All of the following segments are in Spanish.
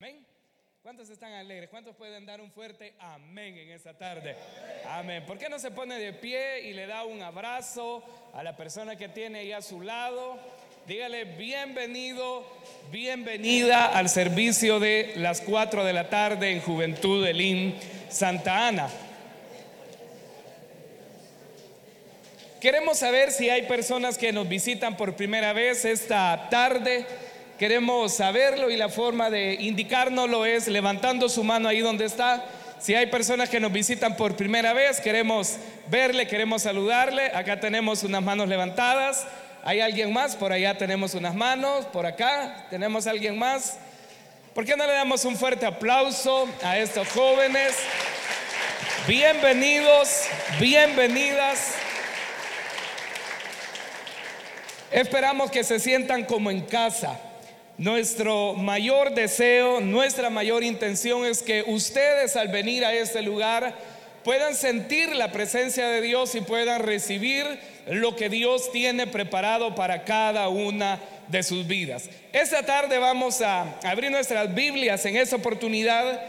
Amén. ¿Cuántos están alegres? ¿Cuántos pueden dar un fuerte amén en esta tarde? Amén. ¿Por qué no se pone de pie y le da un abrazo a la persona que tiene ahí a su lado? Dígale bienvenido, bienvenida al servicio de las 4 de la tarde en Juventud del IN Santa Ana. Queremos saber si hay personas que nos visitan por primera vez esta tarde. Queremos saberlo y la forma de indicárnoslo es levantando su mano ahí donde está. Si hay personas que nos visitan por primera vez, queremos verle, queremos saludarle. Acá tenemos unas manos levantadas. ¿Hay alguien más? Por allá tenemos unas manos. Por acá tenemos alguien más. ¿Por qué no le damos un fuerte aplauso a estos jóvenes? Bienvenidos, bienvenidas. Esperamos que se sientan como en casa. Nuestro mayor deseo, nuestra mayor intención es que ustedes al venir a este lugar puedan sentir la presencia de Dios y puedan recibir lo que Dios tiene preparado para cada una de sus vidas. Esta tarde vamos a abrir nuestras Biblias en esta oportunidad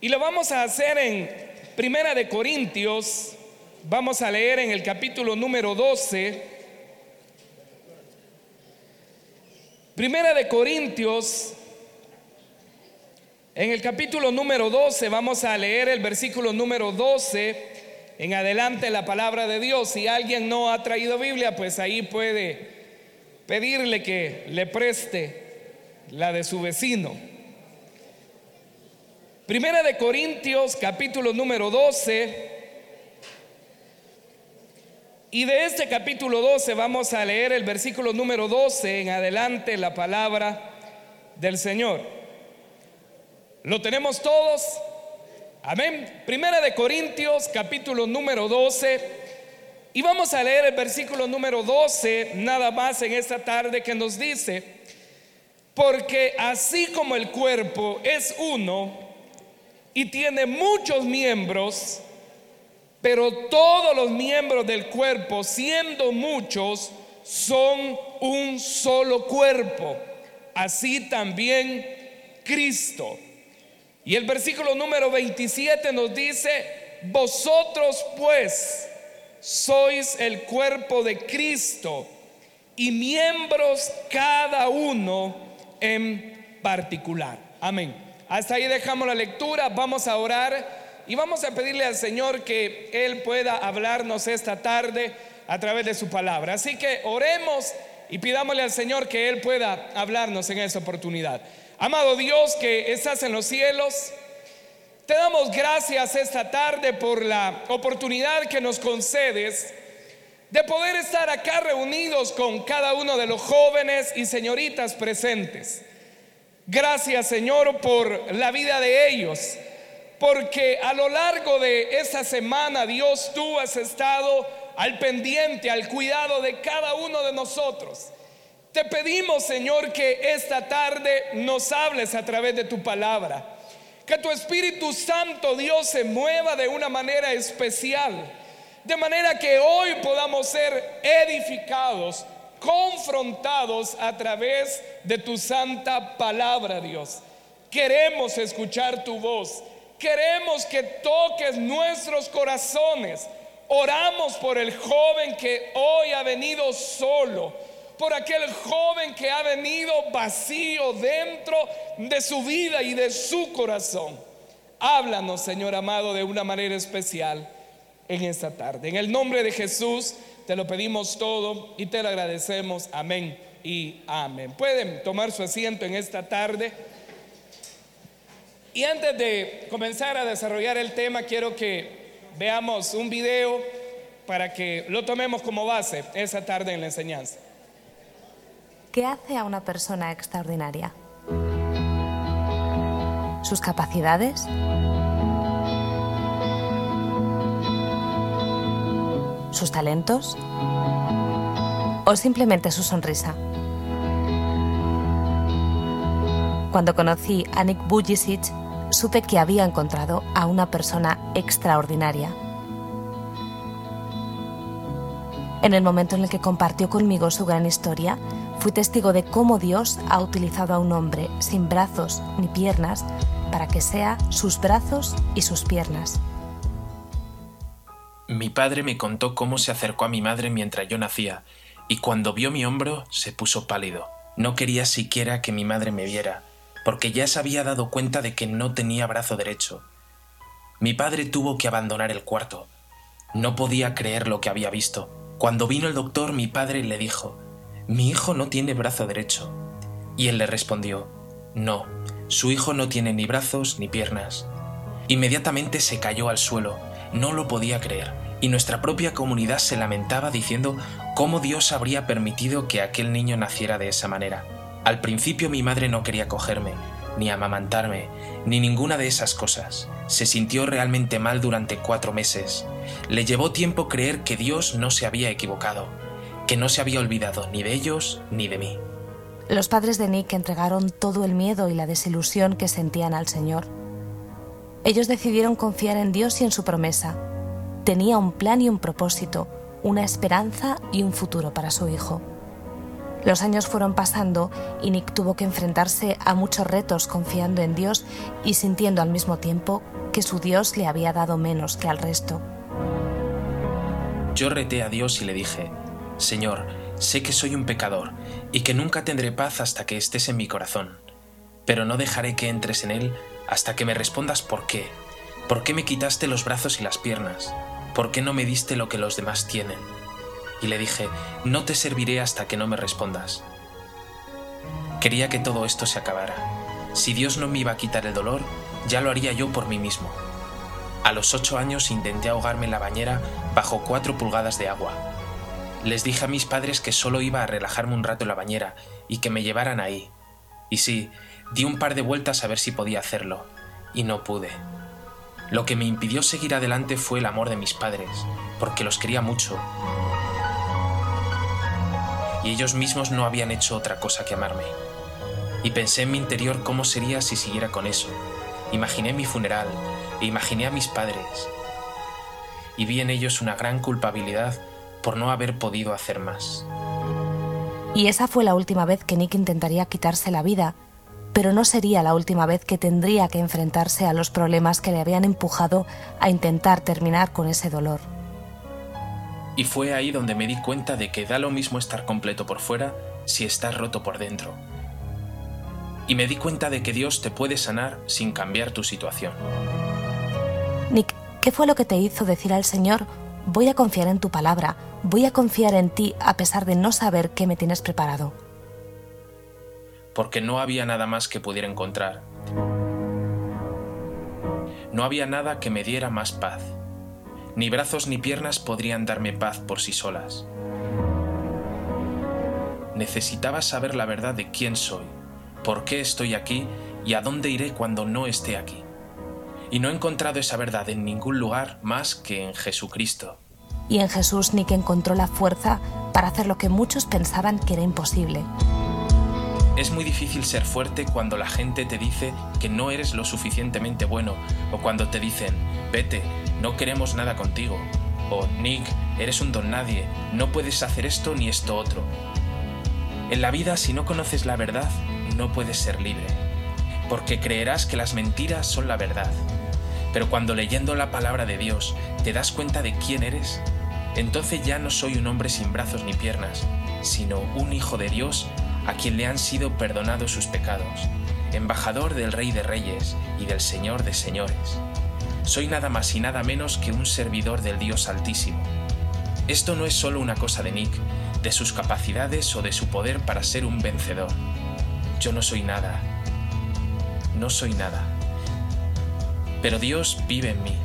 y lo vamos a hacer en Primera de Corintios. Vamos a leer en el capítulo número 12 Primera de Corintios, en el capítulo número 12, vamos a leer el versículo número 12 en adelante la palabra de Dios. Si alguien no ha traído Biblia, pues ahí puede pedirle que le preste la de su vecino. Primera de Corintios, capítulo número 12. Y de este capítulo 12 vamos a leer el versículo número 12 en adelante la palabra del Señor. ¿Lo tenemos todos? Amén. Primera de Corintios capítulo número 12. Y vamos a leer el versículo número 12 nada más en esta tarde que nos dice, porque así como el cuerpo es uno y tiene muchos miembros, pero todos los miembros del cuerpo, siendo muchos, son un solo cuerpo. Así también Cristo. Y el versículo número 27 nos dice, vosotros pues sois el cuerpo de Cristo y miembros cada uno en particular. Amén. Hasta ahí dejamos la lectura, vamos a orar y vamos a pedirle al Señor que Él pueda hablarnos esta tarde a través de su palabra. Así que oremos y pidámosle al Señor que Él pueda hablarnos en esa oportunidad. Amado Dios que estás en los cielos, te damos gracias esta tarde por la oportunidad que nos concedes de poder estar acá reunidos con cada uno de los jóvenes y señoritas presentes. Gracias Señor por la vida de ellos porque a lo largo de esta semana Dios tú has estado al pendiente, al cuidado de cada uno de nosotros. Te pedimos, Señor, que esta tarde nos hables a través de tu palabra. Que tu Espíritu Santo, Dios, se mueva de una manera especial. De manera que hoy podamos ser edificados, confrontados a través de tu santa palabra, Dios. Queremos escuchar tu voz. Queremos que toques nuestros corazones. Oramos por el joven que hoy ha venido solo, por aquel joven que ha venido vacío dentro de su vida y de su corazón. Háblanos, Señor amado, de una manera especial en esta tarde. En el nombre de Jesús te lo pedimos todo y te lo agradecemos. Amén y amén. Pueden tomar su asiento en esta tarde. Y antes de comenzar a desarrollar el tema, quiero que veamos un video para que lo tomemos como base esa tarde en la enseñanza. ¿Qué hace a una persona extraordinaria? ¿Sus capacidades? ¿Sus talentos? ¿O simplemente su sonrisa? Cuando conocí a Nick Bujicic, supe que había encontrado a una persona extraordinaria. En el momento en el que compartió conmigo su gran historia, Fui testigo de cómo Dios ha utilizado a un hombre sin brazos ni piernas para que sea sus brazos y sus piernas. Mi padre me contó cómo se acercó a mi madre mientras yo nacía, y cuando vio mi hombro se puso pálido. No quería siquiera que mi madre me viera, porque ya se había dado cuenta de que no tenía brazo derecho. Mi padre tuvo que abandonar el cuarto. No podía creer lo que había visto. Cuando vino el doctor, mi padre le dijo, Mi hijo no tiene brazo derecho. Y él le respondió, No, su hijo no tiene ni brazos ni piernas. Inmediatamente se cayó al suelo, no lo podía creer, y nuestra propia comunidad se lamentaba diciendo cómo Dios habría permitido que aquel niño naciera de esa manera. Al principio mi madre no quería cogerme, ni amamantarme, ni ninguna de esas cosas. Se sintió realmente mal durante cuatro meses. Le llevó tiempo creer que Dios no se había equivocado, que no se había olvidado ni de ellos ni de mí. Los padres de Nick entregaron todo el miedo y la desilusión que sentían al Señor. Ellos decidieron confiar en Dios y en su promesa. Tenía un plan y un propósito, una esperanza y un futuro para su hijo. Los años fueron pasando y Nick tuvo que enfrentarse a muchos retos confiando en Dios y sintiendo al mismo tiempo que su Dios le había dado menos que al resto. Yo reté a Dios y le dije, Señor, sé que soy un pecador y que nunca tendré paz hasta que estés en mi corazón, pero no dejaré que entres en él hasta que me respondas por qué. ¿Por qué me quitaste los brazos y las piernas? ¿Por qué no me diste lo que los demás tienen? Y le dije, no te serviré hasta que no me respondas. Quería que todo esto se acabara. Si Dios no me iba a quitar el dolor, ya lo haría yo por mí mismo. A los ocho años intenté ahogarme en la bañera bajo cuatro pulgadas de agua. Les dije a mis padres que solo iba a relajarme un rato en la bañera y que me llevaran ahí. Y sí, di un par de vueltas a ver si podía hacerlo, y no pude. Lo que me impidió seguir adelante fue el amor de mis padres, porque los quería mucho y ellos mismos no habían hecho otra cosa que amarme. Y pensé en mi interior cómo sería si siguiera con eso. Imaginé mi funeral e imaginé a mis padres. Y vi en ellos una gran culpabilidad por no haber podido hacer más. Y esa fue la última vez que Nick intentaría quitarse la vida, pero no sería la última vez que tendría que enfrentarse a los problemas que le habían empujado a intentar terminar con ese dolor. Y fue ahí donde me di cuenta de que da lo mismo estar completo por fuera si estás roto por dentro. Y me di cuenta de que Dios te puede sanar sin cambiar tu situación. Nick, ¿qué fue lo que te hizo decir al Señor, voy a confiar en tu palabra, voy a confiar en ti a pesar de no saber qué me tienes preparado? Porque no había nada más que pudiera encontrar. No había nada que me diera más paz. Ni brazos ni piernas podrían darme paz por sí solas. Necesitaba saber la verdad de quién soy, por qué estoy aquí y a dónde iré cuando no esté aquí. Y no he encontrado esa verdad en ningún lugar más que en Jesucristo. Y en Jesús Nick encontró la fuerza para hacer lo que muchos pensaban que era imposible. Es muy difícil ser fuerte cuando la gente te dice que no eres lo suficientemente bueno o cuando te dicen, vete, no queremos nada contigo. O Nick, eres un don nadie, no puedes hacer esto ni esto otro. En la vida, si no conoces la verdad, no puedes ser libre, porque creerás que las mentiras son la verdad. Pero cuando leyendo la palabra de Dios te das cuenta de quién eres, entonces ya no soy un hombre sin brazos ni piernas, sino un hijo de Dios a quien le han sido perdonados sus pecados, embajador del Rey de Reyes y del Señor de Señores soy nada más y nada menos que un servidor del Dios Altísimo. Esto no es solo una cosa de Nick, de sus capacidades o de su poder para ser un vencedor. Yo no soy nada. No soy nada. Pero Dios vive en mí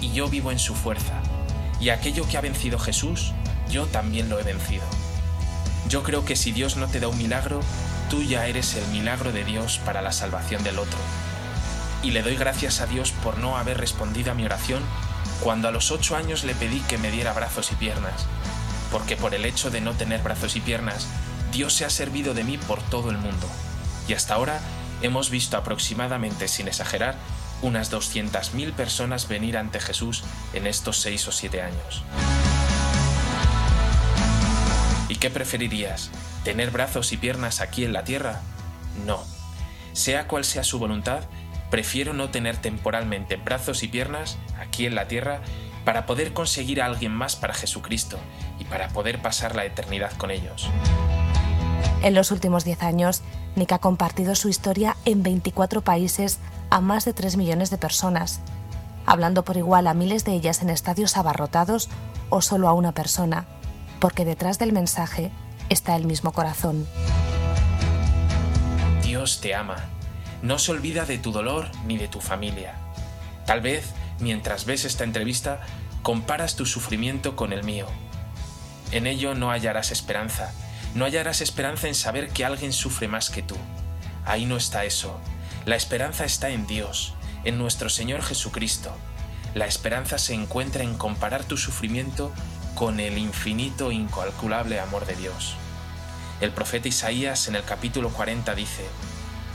y yo vivo en su fuerza. Y aquello que ha vencido Jesús, yo también lo he vencido. Yo creo que si Dios no te da un milagro, tú ya eres el milagro de Dios para la salvación del otro y le doy gracias a Dios por no haber respondido a mi oración cuando a los ocho años le pedí que me diera brazos y piernas, porque por el hecho de no tener brazos y piernas, Dios se ha servido de mí por todo el mundo, y hasta ahora hemos visto aproximadamente, sin exagerar, unas 200.000 personas venir ante Jesús en estos seis o siete años. ¿Y qué preferirías? ¿Tener brazos y piernas aquí en la tierra? No. Sea cual sea su voluntad, prefiero no tener temporalmente brazos y piernas aquí en la tierra para poder conseguir a alguien más para Jesucristo y para poder pasar la eternidad con ellos. En los últimos 10 años, Nick ha compartido su historia en 24 países a más de 3 millones de personas, hablando por igual a miles de ellas en estadios abarrotados o solo a una persona, porque detrás del mensaje está el mismo corazón. Dios te ama. No se olvida de tu dolor ni de tu familia. Tal vez, mientras ves esta entrevista, comparas tu sufrimiento con el mío. En ello no hallarás esperanza. No hallarás esperanza en saber que alguien sufre más que tú. Ahí no está eso. La esperanza está en Dios, en nuestro Señor Jesucristo. La esperanza se encuentra en comparar tu sufrimiento con el infinito e incalculable amor de Dios. El profeta Isaías en el capítulo 40 dice,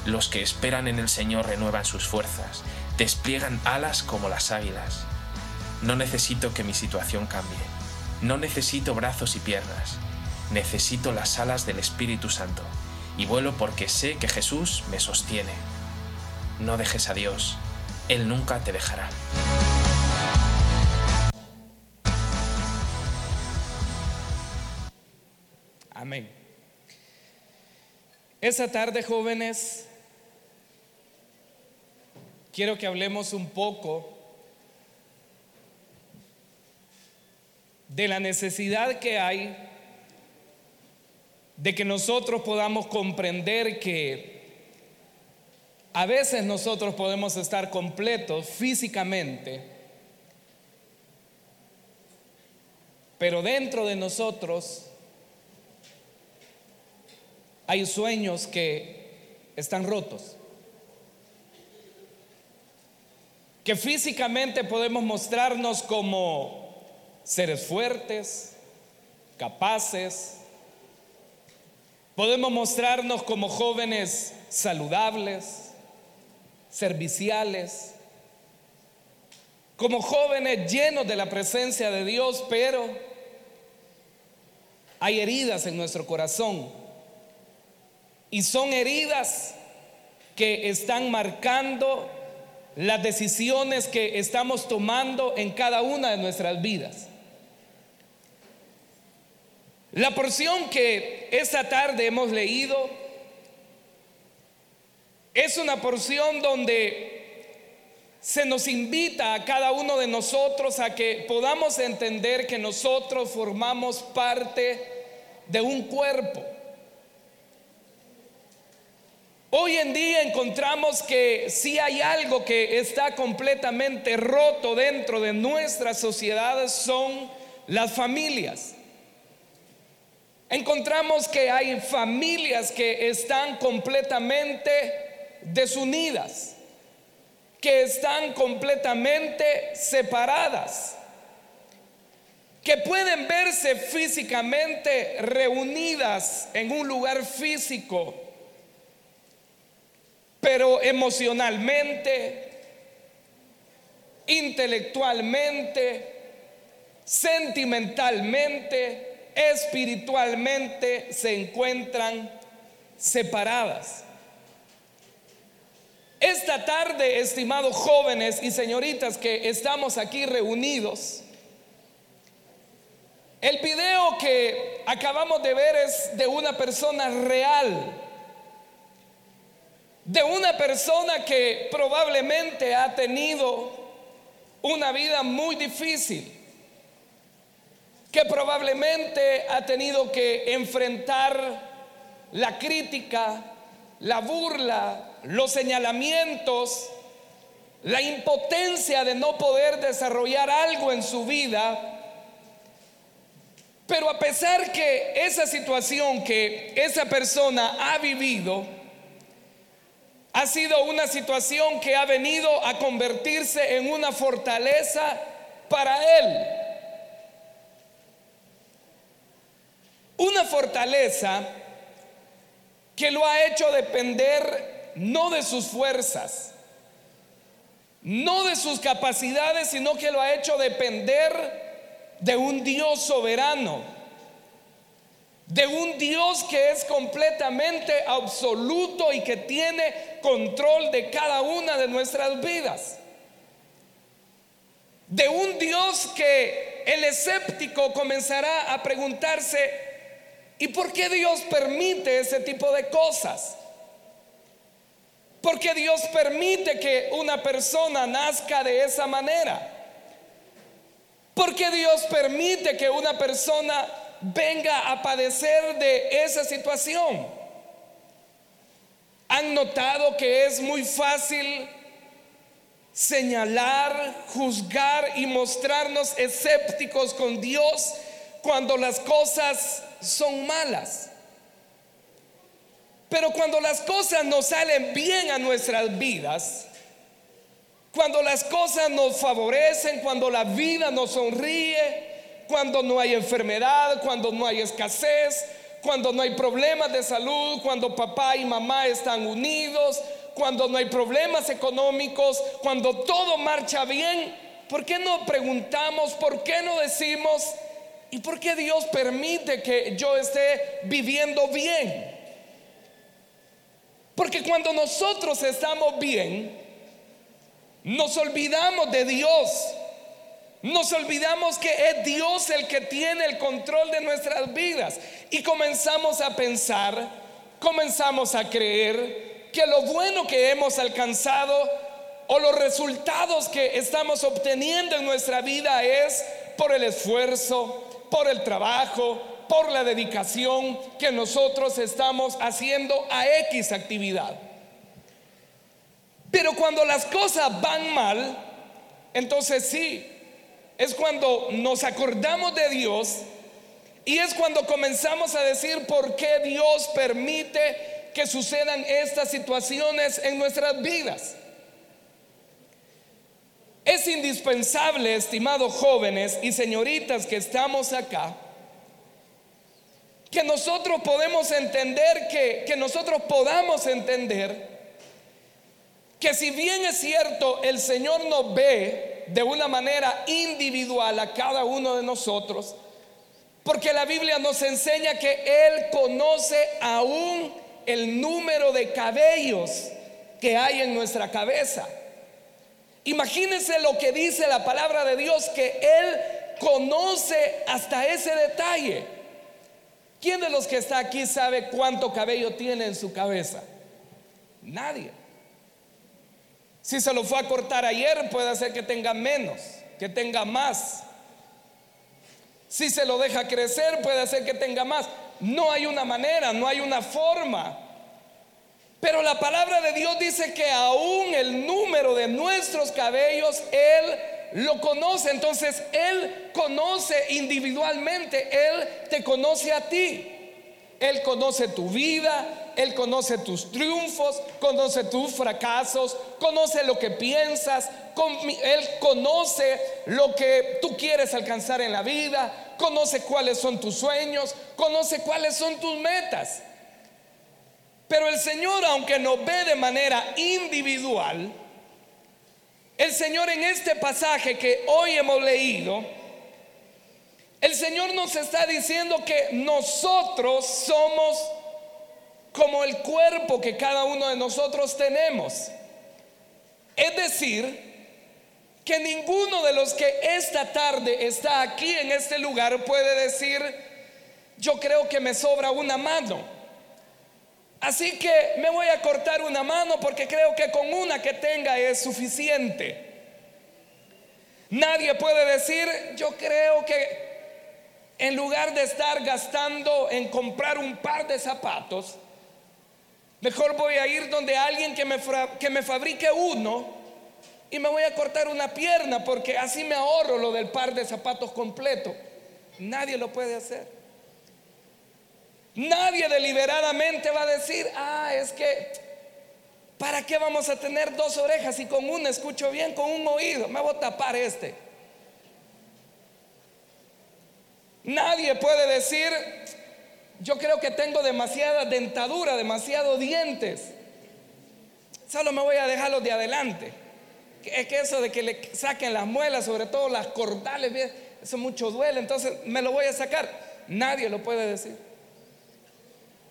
Los que esperan en el Señor renuevan sus fuerzas, despliegan alas como las águilas. No necesito que mi situación cambie, no necesito brazos y piernas, necesito las alas del Espíritu Santo, y vuelo porque sé que Jesús me sostiene. No dejes a Dios, Él nunca te dejará. Amén. Esa tarde, jóvenes, quiero que hablemos un poco de la necesidad que hay de que nosotros podamos comprender que a veces nosotros podemos estar completos físicamente, pero dentro de nosotros hay sueños que están rotos. Que físicamente podemos mostrarnos como seres fuertes, capaces. Podemos mostrarnos como jóvenes saludables, serviciales, como jóvenes llenos de la presencia de Dios, pero hay heridas en nuestro corazón y son heridas que están marcando las decisiones que estamos tomando en cada una de nuestras vidas. La porción que esta tarde hemos leído es una porción donde se nos invita a cada uno de nosotros a que podamos entender que nosotros formamos parte de un cuerpo. Hoy en día encontramos que si hay algo que está completamente roto dentro de nuestras sociedades son las familias. Encontramos que hay familias que están completamente desunidas, que están completamente separadas, que pueden verse físicamente reunidas en un lugar físico pero emocionalmente, intelectualmente, sentimentalmente, espiritualmente se encuentran separadas. Esta tarde, estimados jóvenes y señoritas que estamos aquí reunidos, el video que acabamos de ver es de una persona real de una persona que probablemente ha tenido una vida muy difícil, que probablemente ha tenido que enfrentar la crítica, la burla, los señalamientos, la impotencia de no poder desarrollar algo en su vida. Pero a pesar que esa situación que esa persona ha vivido, ha sido una situación que ha venido a convertirse en una fortaleza para él. Una fortaleza que lo ha hecho depender no de sus fuerzas, no de sus capacidades, sino que lo ha hecho depender de un Dios soberano. De un Dios que es completamente absoluto y que tiene control de cada una de nuestras vidas. De un Dios que el escéptico comenzará a preguntarse, ¿y por qué Dios permite ese tipo de cosas? ¿Por qué Dios permite que una persona nazca de esa manera? ¿Por qué Dios permite que una persona venga a padecer de esa situación. Han notado que es muy fácil señalar, juzgar y mostrarnos escépticos con Dios cuando las cosas son malas. Pero cuando las cosas nos salen bien a nuestras vidas, cuando las cosas nos favorecen, cuando la vida nos sonríe, cuando no hay enfermedad, cuando no hay escasez, cuando no hay problemas de salud, cuando papá y mamá están unidos, cuando no hay problemas económicos, cuando todo marcha bien, ¿por qué no preguntamos, por qué no decimos, ¿y por qué Dios permite que yo esté viviendo bien? Porque cuando nosotros estamos bien, nos olvidamos de Dios nos olvidamos que es Dios el que tiene el control de nuestras vidas y comenzamos a pensar, comenzamos a creer que lo bueno que hemos alcanzado o los resultados que estamos obteniendo en nuestra vida es por el esfuerzo, por el trabajo, por la dedicación que nosotros estamos haciendo a X actividad. Pero cuando las cosas van mal, entonces sí, es cuando nos acordamos de Dios y es cuando comenzamos a decir por qué Dios permite que sucedan estas situaciones en nuestras vidas. Es indispensable, estimados jóvenes y señoritas que estamos acá, que nosotros podemos entender, que, que nosotros podamos entender que si bien es cierto, el Señor nos ve de una manera individual a cada uno de nosotros, porque la Biblia nos enseña que Él conoce aún el número de cabellos que hay en nuestra cabeza. Imagínense lo que dice la palabra de Dios, que Él conoce hasta ese detalle. ¿Quién de los que está aquí sabe cuánto cabello tiene en su cabeza? Nadie. Si se lo fue a cortar ayer, puede ser que tenga menos, que tenga más. Si se lo deja crecer, puede ser que tenga más. No hay una manera, no hay una forma. Pero la palabra de Dios dice que aún el número de nuestros cabellos, Él lo conoce. Entonces, Él conoce individualmente, Él te conoce a ti. Él conoce tu vida, Él conoce tus triunfos, conoce tus fracasos, conoce lo que piensas, Él conoce lo que tú quieres alcanzar en la vida, conoce cuáles son tus sueños, conoce cuáles son tus metas. Pero el Señor, aunque nos ve de manera individual, el Señor en este pasaje que hoy hemos leído, el Señor nos está diciendo que nosotros somos como el cuerpo que cada uno de nosotros tenemos. Es decir, que ninguno de los que esta tarde está aquí en este lugar puede decir, yo creo que me sobra una mano. Así que me voy a cortar una mano porque creo que con una que tenga es suficiente. Nadie puede decir, yo creo que en lugar de estar gastando en comprar un par de zapatos, mejor voy a ir donde alguien que me, que me fabrique uno y me voy a cortar una pierna porque así me ahorro lo del par de zapatos completo. Nadie lo puede hacer. Nadie deliberadamente va a decir, ah, es que, ¿para qué vamos a tener dos orejas y con una escucho bien, con un oído? Me voy a tapar este. Nadie puede decir, yo creo que tengo demasiada dentadura, demasiados dientes. Solo me voy a dejar los de adelante. Es que eso de que le saquen las muelas, sobre todo las cordales, eso mucho duele, entonces me lo voy a sacar. Nadie lo puede decir.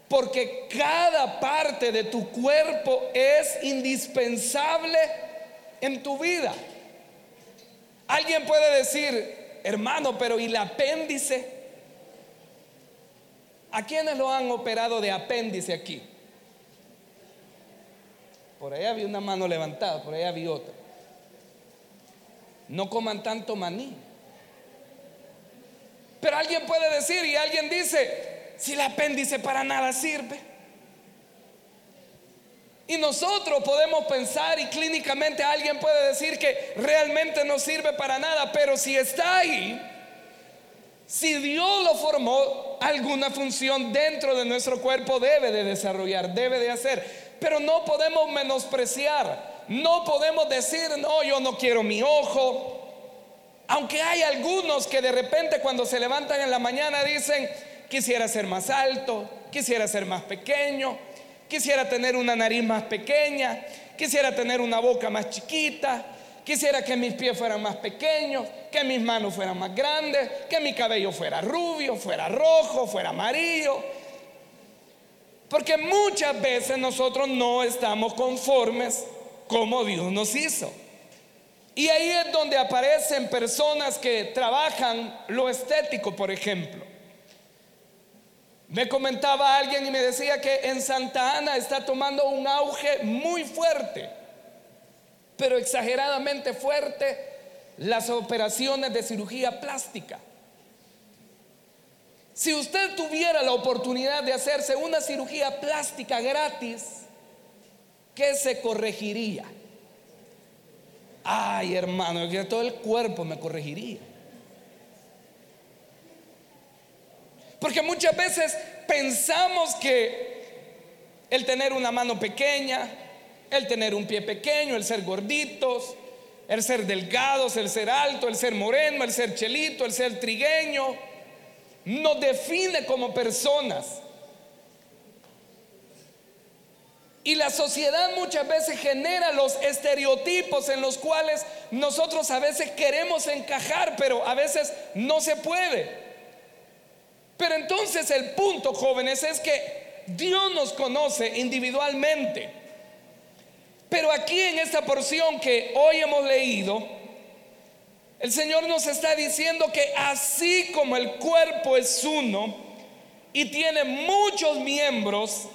Porque cada parte de tu cuerpo es indispensable en tu vida. Alguien puede decir, hermano, pero ¿y el apéndice? ¿A quiénes lo han operado de apéndice aquí? Por ahí había una mano levantada, por ahí había otra. No coman tanto maní. Pero alguien puede decir y alguien dice, si el apéndice para nada sirve. Y nosotros podemos pensar y clínicamente alguien puede decir que realmente no sirve para nada, pero si está ahí, si Dios lo formó, alguna función dentro de nuestro cuerpo debe de desarrollar, debe de hacer. Pero no podemos menospreciar, no podemos decir, no, yo no quiero mi ojo. Aunque hay algunos que de repente cuando se levantan en la mañana dicen, quisiera ser más alto, quisiera ser más pequeño, quisiera tener una nariz más pequeña, quisiera tener una boca más chiquita, Quisiera que mis pies fueran más pequeños, que mis manos fueran más grandes, que mi cabello fuera rubio, fuera rojo, fuera amarillo. Porque muchas veces nosotros no estamos conformes como Dios nos hizo. Y ahí es donde aparecen personas que trabajan lo estético, por ejemplo. Me comentaba alguien y me decía que en Santa Ana está tomando un auge muy fuerte pero exageradamente fuerte, las operaciones de cirugía plástica. Si usted tuviera la oportunidad de hacerse una cirugía plástica gratis, ¿qué se corregiría? Ay, hermano, que todo el cuerpo me corregiría. Porque muchas veces pensamos que el tener una mano pequeña, el tener un pie pequeño, el ser gorditos, el ser delgados, el ser alto, el ser moreno, el ser chelito, el ser trigueño, nos define como personas. Y la sociedad muchas veces genera los estereotipos en los cuales nosotros a veces queremos encajar, pero a veces no se puede. Pero entonces el punto, jóvenes, es que Dios nos conoce individualmente. Pero aquí en esta porción que hoy hemos leído, el Señor nos está diciendo que así como el cuerpo es uno y tiene muchos miembros,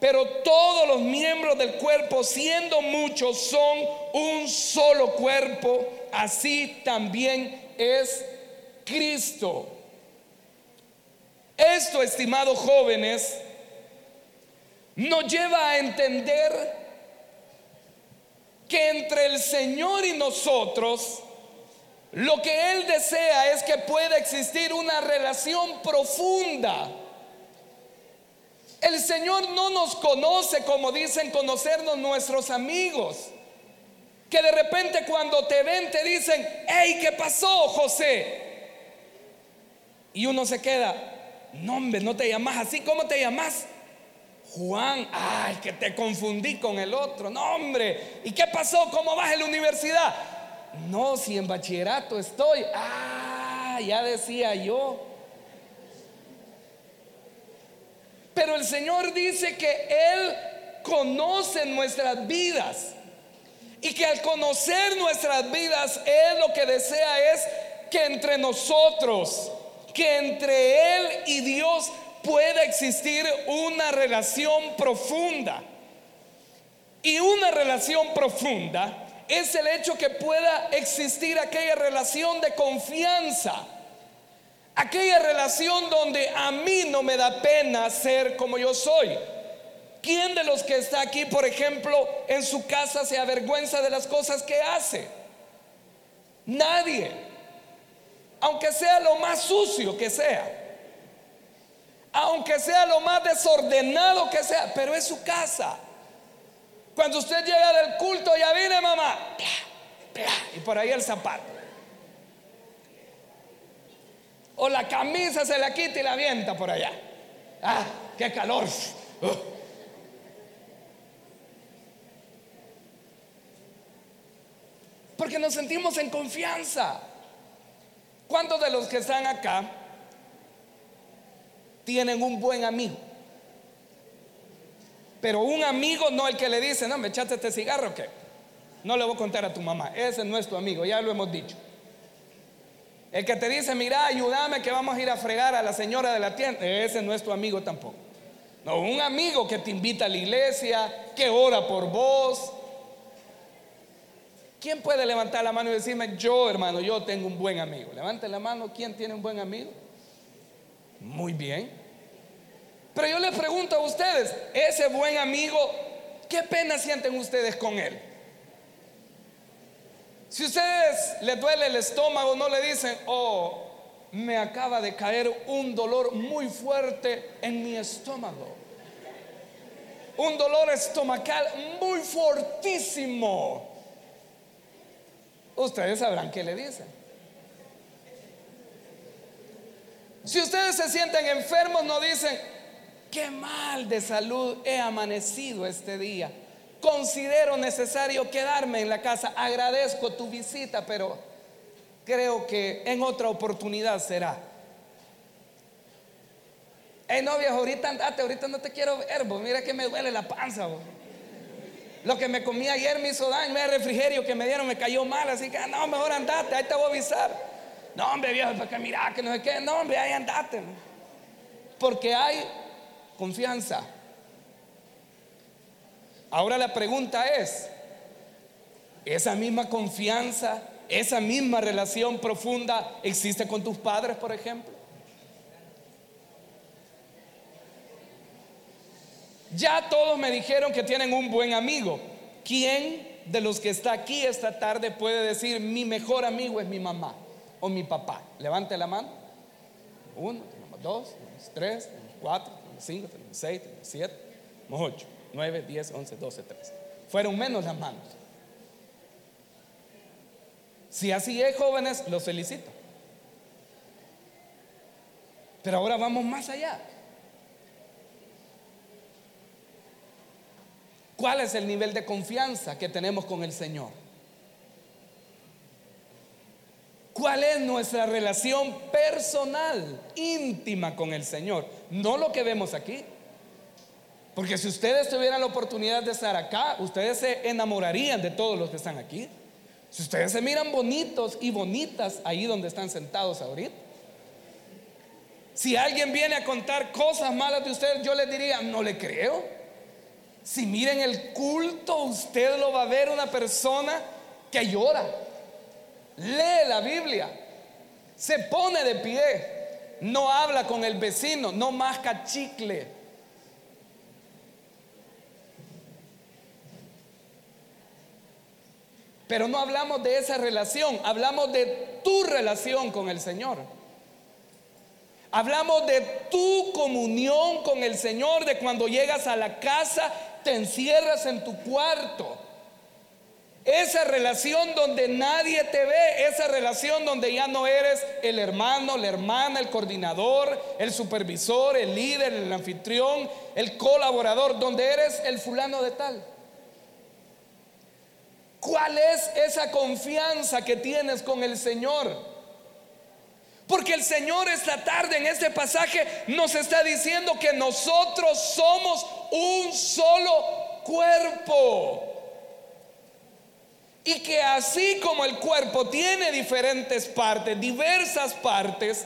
pero todos los miembros del cuerpo, siendo muchos, son un solo cuerpo, así también es Cristo. Esto, estimados jóvenes, nos lleva a entender que entre el Señor y nosotros, lo que Él desea es que pueda existir una relación profunda. El Señor no nos conoce como dicen conocernos nuestros amigos. Que de repente cuando te ven te dicen, hey, ¿qué pasó, José? Y uno se queda, no hombre, no te llamas así, ¿cómo te llamas? Juan, ay, que te confundí con el otro. No, hombre, ¿y qué pasó? ¿Cómo vas en la universidad? No, si en bachillerato estoy. Ah, ya decía yo. Pero el Señor dice que Él conoce nuestras vidas. Y que al conocer nuestras vidas, Él lo que desea es que entre nosotros, que entre Él y Dios pueda existir una relación profunda. Y una relación profunda es el hecho que pueda existir aquella relación de confianza. Aquella relación donde a mí no me da pena ser como yo soy. ¿Quién de los que está aquí, por ejemplo, en su casa se avergüenza de las cosas que hace? Nadie. Aunque sea lo más sucio que sea aunque sea lo más desordenado que sea, pero es su casa. Cuando usted llega del culto, ya viene mamá, y por ahí el zapato. O la camisa se la quita y la avienta por allá. Ah, qué calor. Uh. Porque nos sentimos en confianza. ¿Cuántos de los que están acá tienen un buen amigo. Pero un amigo no el que le dice, no, me echaste este cigarro, ¿qué? No le voy a contar a tu mamá. Ese es nuestro amigo, ya lo hemos dicho. El que te dice, mira, ayúdame que vamos a ir a fregar a la señora de la tienda. Ese no es tu amigo tampoco. No, un amigo que te invita a la iglesia, que ora por vos. ¿Quién puede levantar la mano y decirme, yo hermano, yo tengo un buen amigo? Levante la mano, ¿quién tiene un buen amigo? Muy bien. Pero yo les pregunto a ustedes, ese buen amigo, ¿qué pena sienten ustedes con él? Si ustedes les duele el estómago, no le dicen, oh, me acaba de caer un dolor muy fuerte en mi estómago. Un dolor estomacal muy fortísimo. Ustedes sabrán qué le dicen. Si ustedes se sienten enfermos, no dicen, qué mal de salud he amanecido este día considero necesario quedarme en la casa. Agradezco tu visita, pero creo que en otra oportunidad será. Hey novia, ahorita andate, ahorita no te quiero ver, mira que me duele la panza. Lo que me comí ayer me hizo daño, el refrigerio que me dieron me cayó mal, así que no, mejor andate, ahí te voy a avisar. No, hombre, viejo, porque mira que no sé qué, no, hombre, ahí andate. Porque hay confianza. Ahora la pregunta es, ¿esa misma confianza, esa misma relación profunda existe con tus padres, por ejemplo? Ya todos me dijeron que tienen un buen amigo. ¿Quién de los que está aquí esta tarde puede decir mi mejor amigo es mi mamá o mi papá? Levante la mano. Uno, tenemos dos, tenemos tres, tenemos cuatro, tenemos cinco, tenemos seis, tenemos siete, tenemos ocho. 9, 10, 11, 12, 13. Fueron menos las manos. Si así es, jóvenes, los felicito. Pero ahora vamos más allá. ¿Cuál es el nivel de confianza que tenemos con el Señor? ¿Cuál es nuestra relación personal, íntima con el Señor? No lo que vemos aquí. Porque si ustedes tuvieran la oportunidad de estar acá, ustedes se enamorarían de todos los que están aquí. Si ustedes se miran bonitos y bonitas ahí donde están sentados ahorita. Si alguien viene a contar cosas malas de ustedes, yo les diría, no le creo. Si miren el culto, usted lo va a ver una persona que llora, lee la Biblia, se pone de pie, no habla con el vecino, no masca chicle Pero no hablamos de esa relación, hablamos de tu relación con el Señor. Hablamos de tu comunión con el Señor, de cuando llegas a la casa, te encierras en tu cuarto. Esa relación donde nadie te ve, esa relación donde ya no eres el hermano, la hermana, el coordinador, el supervisor, el líder, el anfitrión, el colaborador, donde eres el fulano de tal. ¿Cuál es esa confianza que tienes con el Señor? Porque el Señor esta tarde en este pasaje nos está diciendo que nosotros somos un solo cuerpo. Y que así como el cuerpo tiene diferentes partes, diversas partes,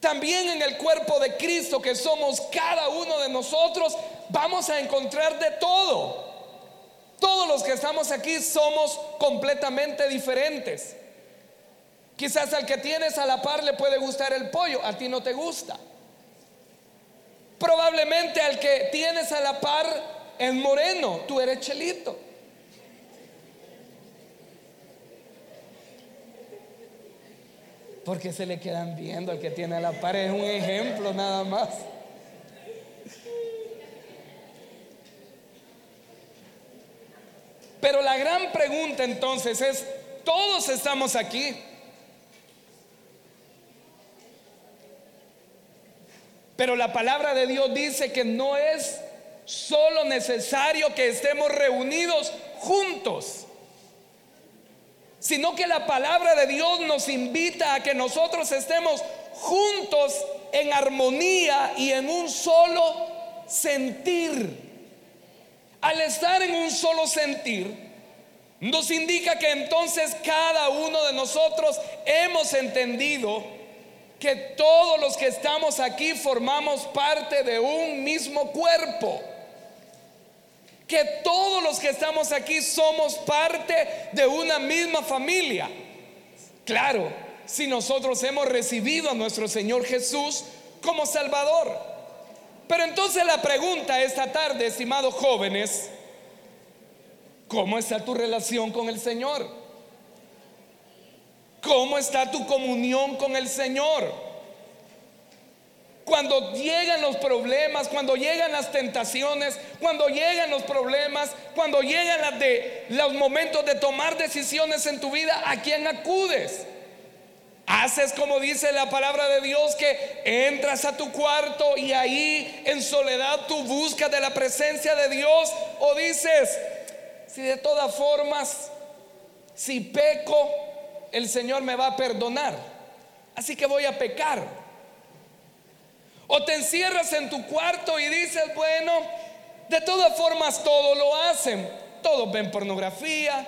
también en el cuerpo de Cristo que somos cada uno de nosotros, vamos a encontrar de todo. Todos los que estamos aquí somos completamente diferentes. Quizás al que tienes a la par le puede gustar el pollo, a ti no te gusta. Probablemente al que tienes a la par es moreno, tú eres chelito. Porque se le quedan viendo al que tiene a la par, es un ejemplo nada más. Pero la gran pregunta entonces es, todos estamos aquí. Pero la palabra de Dios dice que no es solo necesario que estemos reunidos juntos, sino que la palabra de Dios nos invita a que nosotros estemos juntos en armonía y en un solo sentir. Al estar en un solo sentir, nos indica que entonces cada uno de nosotros hemos entendido que todos los que estamos aquí formamos parte de un mismo cuerpo. Que todos los que estamos aquí somos parte de una misma familia. Claro, si nosotros hemos recibido a nuestro Señor Jesús como Salvador. Pero entonces la pregunta esta tarde, estimados jóvenes, ¿cómo está tu relación con el Señor? ¿Cómo está tu comunión con el Señor? Cuando llegan los problemas, cuando llegan las tentaciones, cuando llegan los problemas, cuando llegan de, los momentos de tomar decisiones en tu vida, ¿a quién acudes? Haces como dice la palabra de Dios que entras a tu cuarto y ahí en soledad tú buscas de la presencia de Dios o dices, si de todas formas, si peco, el Señor me va a perdonar. Así que voy a pecar. O te encierras en tu cuarto y dices, bueno, de todas formas todos lo hacen. Todos ven pornografía,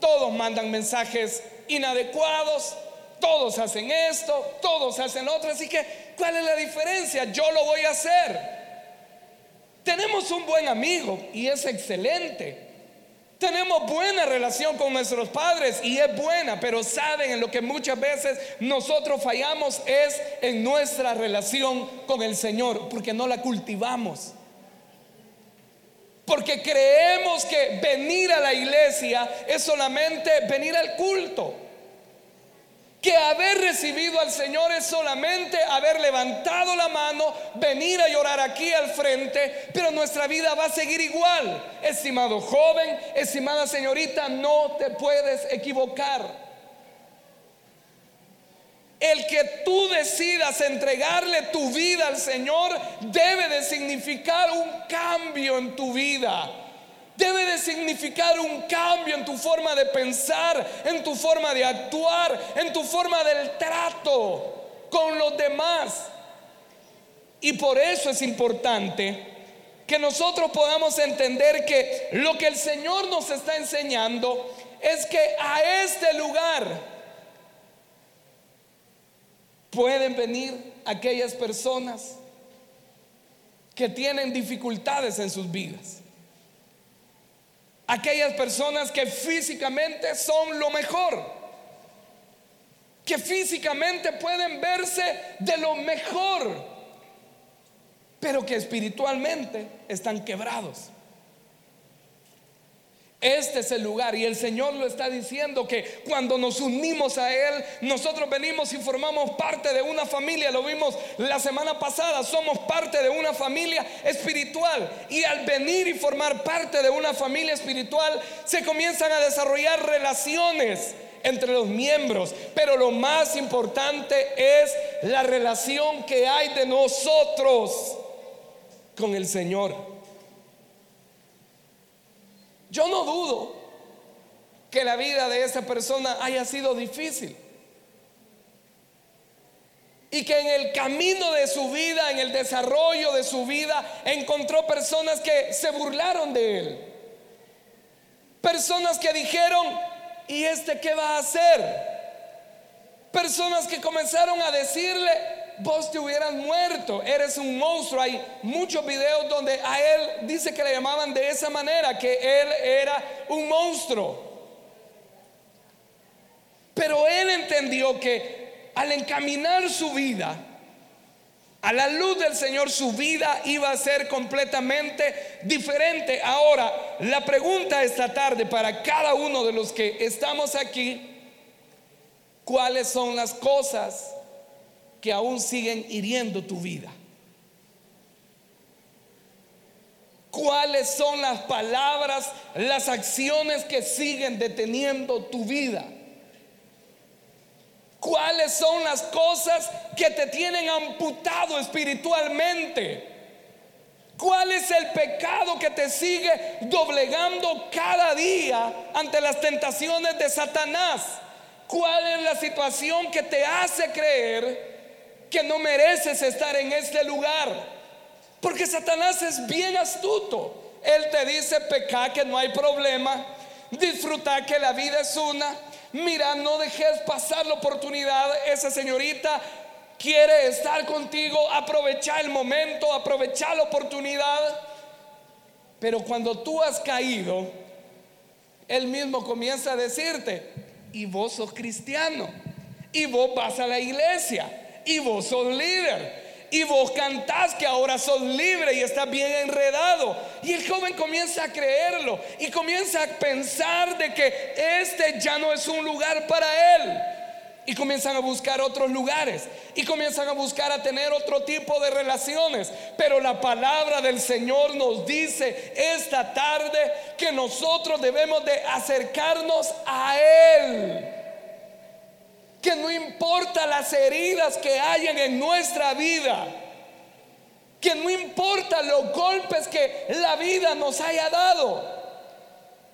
todos mandan mensajes inadecuados, todos hacen esto, todos hacen otro. Así que, ¿cuál es la diferencia? Yo lo voy a hacer. Tenemos un buen amigo y es excelente. Tenemos buena relación con nuestros padres y es buena, pero saben en lo que muchas veces nosotros fallamos es en nuestra relación con el Señor, porque no la cultivamos. Porque creemos que venir a la iglesia es solamente venir al culto que haber recibido al Señor es solamente haber levantado la mano, venir a llorar aquí al frente, pero nuestra vida va a seguir igual. Estimado joven, estimada señorita, no te puedes equivocar. El que tú decidas entregarle tu vida al Señor debe de significar un cambio en tu vida debe de significar un cambio en tu forma de pensar, en tu forma de actuar, en tu forma del trato con los demás. Y por eso es importante que nosotros podamos entender que lo que el Señor nos está enseñando es que a este lugar pueden venir aquellas personas que tienen dificultades en sus vidas aquellas personas que físicamente son lo mejor, que físicamente pueden verse de lo mejor, pero que espiritualmente están quebrados. Este es el lugar y el Señor lo está diciendo que cuando nos unimos a Él, nosotros venimos y formamos parte de una familia. Lo vimos la semana pasada, somos parte de una familia espiritual. Y al venir y formar parte de una familia espiritual, se comienzan a desarrollar relaciones entre los miembros. Pero lo más importante es la relación que hay de nosotros con el Señor. Yo no dudo que la vida de esa persona haya sido difícil. Y que en el camino de su vida, en el desarrollo de su vida, encontró personas que se burlaron de él. Personas que dijeron, ¿y este qué va a hacer? Personas que comenzaron a decirle, vos te hubieras muerto, eres un monstruo. Hay muchos videos donde a él dice que le llamaban de esa manera, que él era un monstruo. Pero él entendió que al encaminar su vida, a la luz del Señor su vida iba a ser completamente diferente. Ahora, la pregunta esta tarde para cada uno de los que estamos aquí, ¿cuáles son las cosas que aún siguen hiriendo tu vida? ¿Cuáles son las palabras, las acciones que siguen deteniendo tu vida? ¿Cuáles son las cosas que te tienen amputado espiritualmente? ¿Cuál es el pecado que te sigue doblegando cada día ante las tentaciones de Satanás? ¿Cuál es la situación que te hace creer que no mereces estar en este lugar. Porque Satanás es bien astuto. Él te dice, peca que no hay problema, disfrutar que la vida es una. Mira, no dejes pasar la oportunidad. Esa señorita quiere estar contigo, aprovechar el momento, aprovechar la oportunidad. Pero cuando tú has caído, él mismo comienza a decirte, y vos sos cristiano, y vos vas a la iglesia, y vos sos líder, y vos cantás que ahora sos libre y estás bien enredado. Y el joven comienza a creerlo y comienza a pensar de que este ya no es un lugar para él. Y comienzan a buscar otros lugares y comienzan a buscar a tener otro tipo de relaciones. Pero la palabra del Señor nos dice esta tarde que nosotros debemos de acercarnos a Él que no importa las heridas que hayan en nuestra vida, que no importa los golpes que la vida nos haya dado,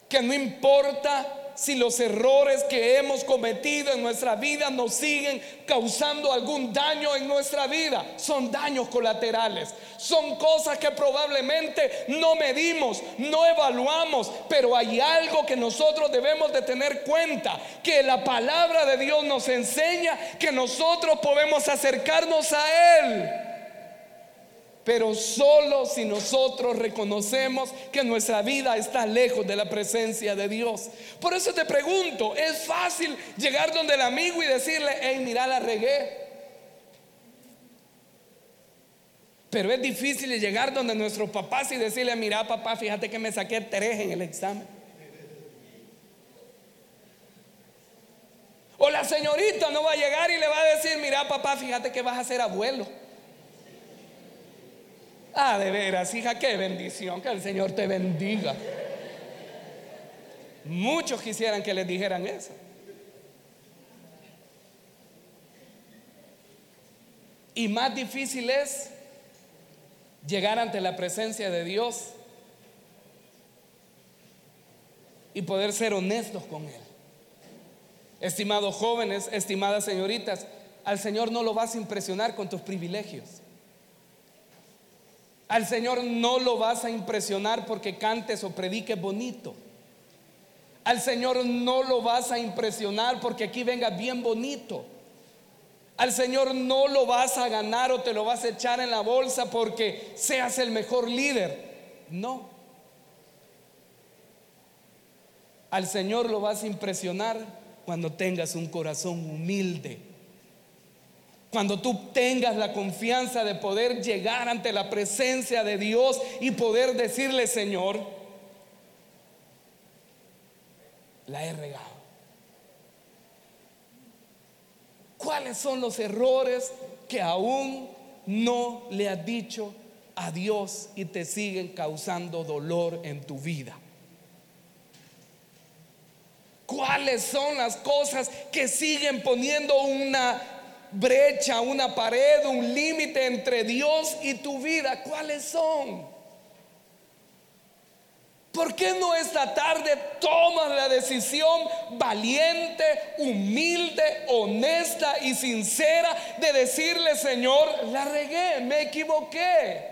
que no importa si los errores que hemos cometido en nuestra vida nos siguen causando algún daño en nuestra vida. Son daños colaterales. Son cosas que probablemente no medimos, no evaluamos, pero hay algo que nosotros debemos de tener cuenta, que la palabra de Dios nos enseña que nosotros podemos acercarnos a Él pero solo si nosotros reconocemos que nuestra vida está lejos de la presencia de Dios. Por eso te pregunto, ¿es fácil llegar donde el amigo y decirle, hey, mira, la regué? Pero es difícil llegar donde nuestros papás y decirle, mira papá, fíjate que me saqué tres en el examen. O la señorita no va a llegar y le va a decir, mira papá, fíjate que vas a ser abuelo. Ah, de veras, hija, qué bendición, que el Señor te bendiga. Muchos quisieran que les dijeran eso. Y más difícil es llegar ante la presencia de Dios y poder ser honestos con Él. Estimados jóvenes, estimadas señoritas, al Señor no lo vas a impresionar con tus privilegios. Al Señor no lo vas a impresionar porque cantes o prediques bonito. Al Señor no lo vas a impresionar porque aquí venga bien bonito. Al Señor no lo vas a ganar o te lo vas a echar en la bolsa porque seas el mejor líder. No. Al Señor lo vas a impresionar cuando tengas un corazón humilde cuando tú tengas la confianza de poder llegar ante la presencia de Dios y poder decirle, Señor, la he regado. ¿Cuáles son los errores que aún no le has dicho a Dios y te siguen causando dolor en tu vida? ¿Cuáles son las cosas que siguen poniendo una brecha, una pared, un límite entre Dios y tu vida, ¿cuáles son? ¿Por qué no esta tarde tomas la decisión valiente, humilde, honesta y sincera de decirle, Señor, la regué, me equivoqué?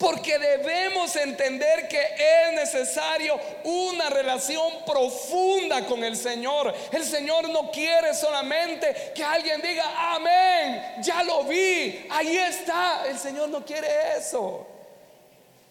Porque debemos entender que es necesario una relación profunda con el Señor. El Señor no quiere solamente que alguien diga, amén, ya lo vi, ahí está. El Señor no quiere eso.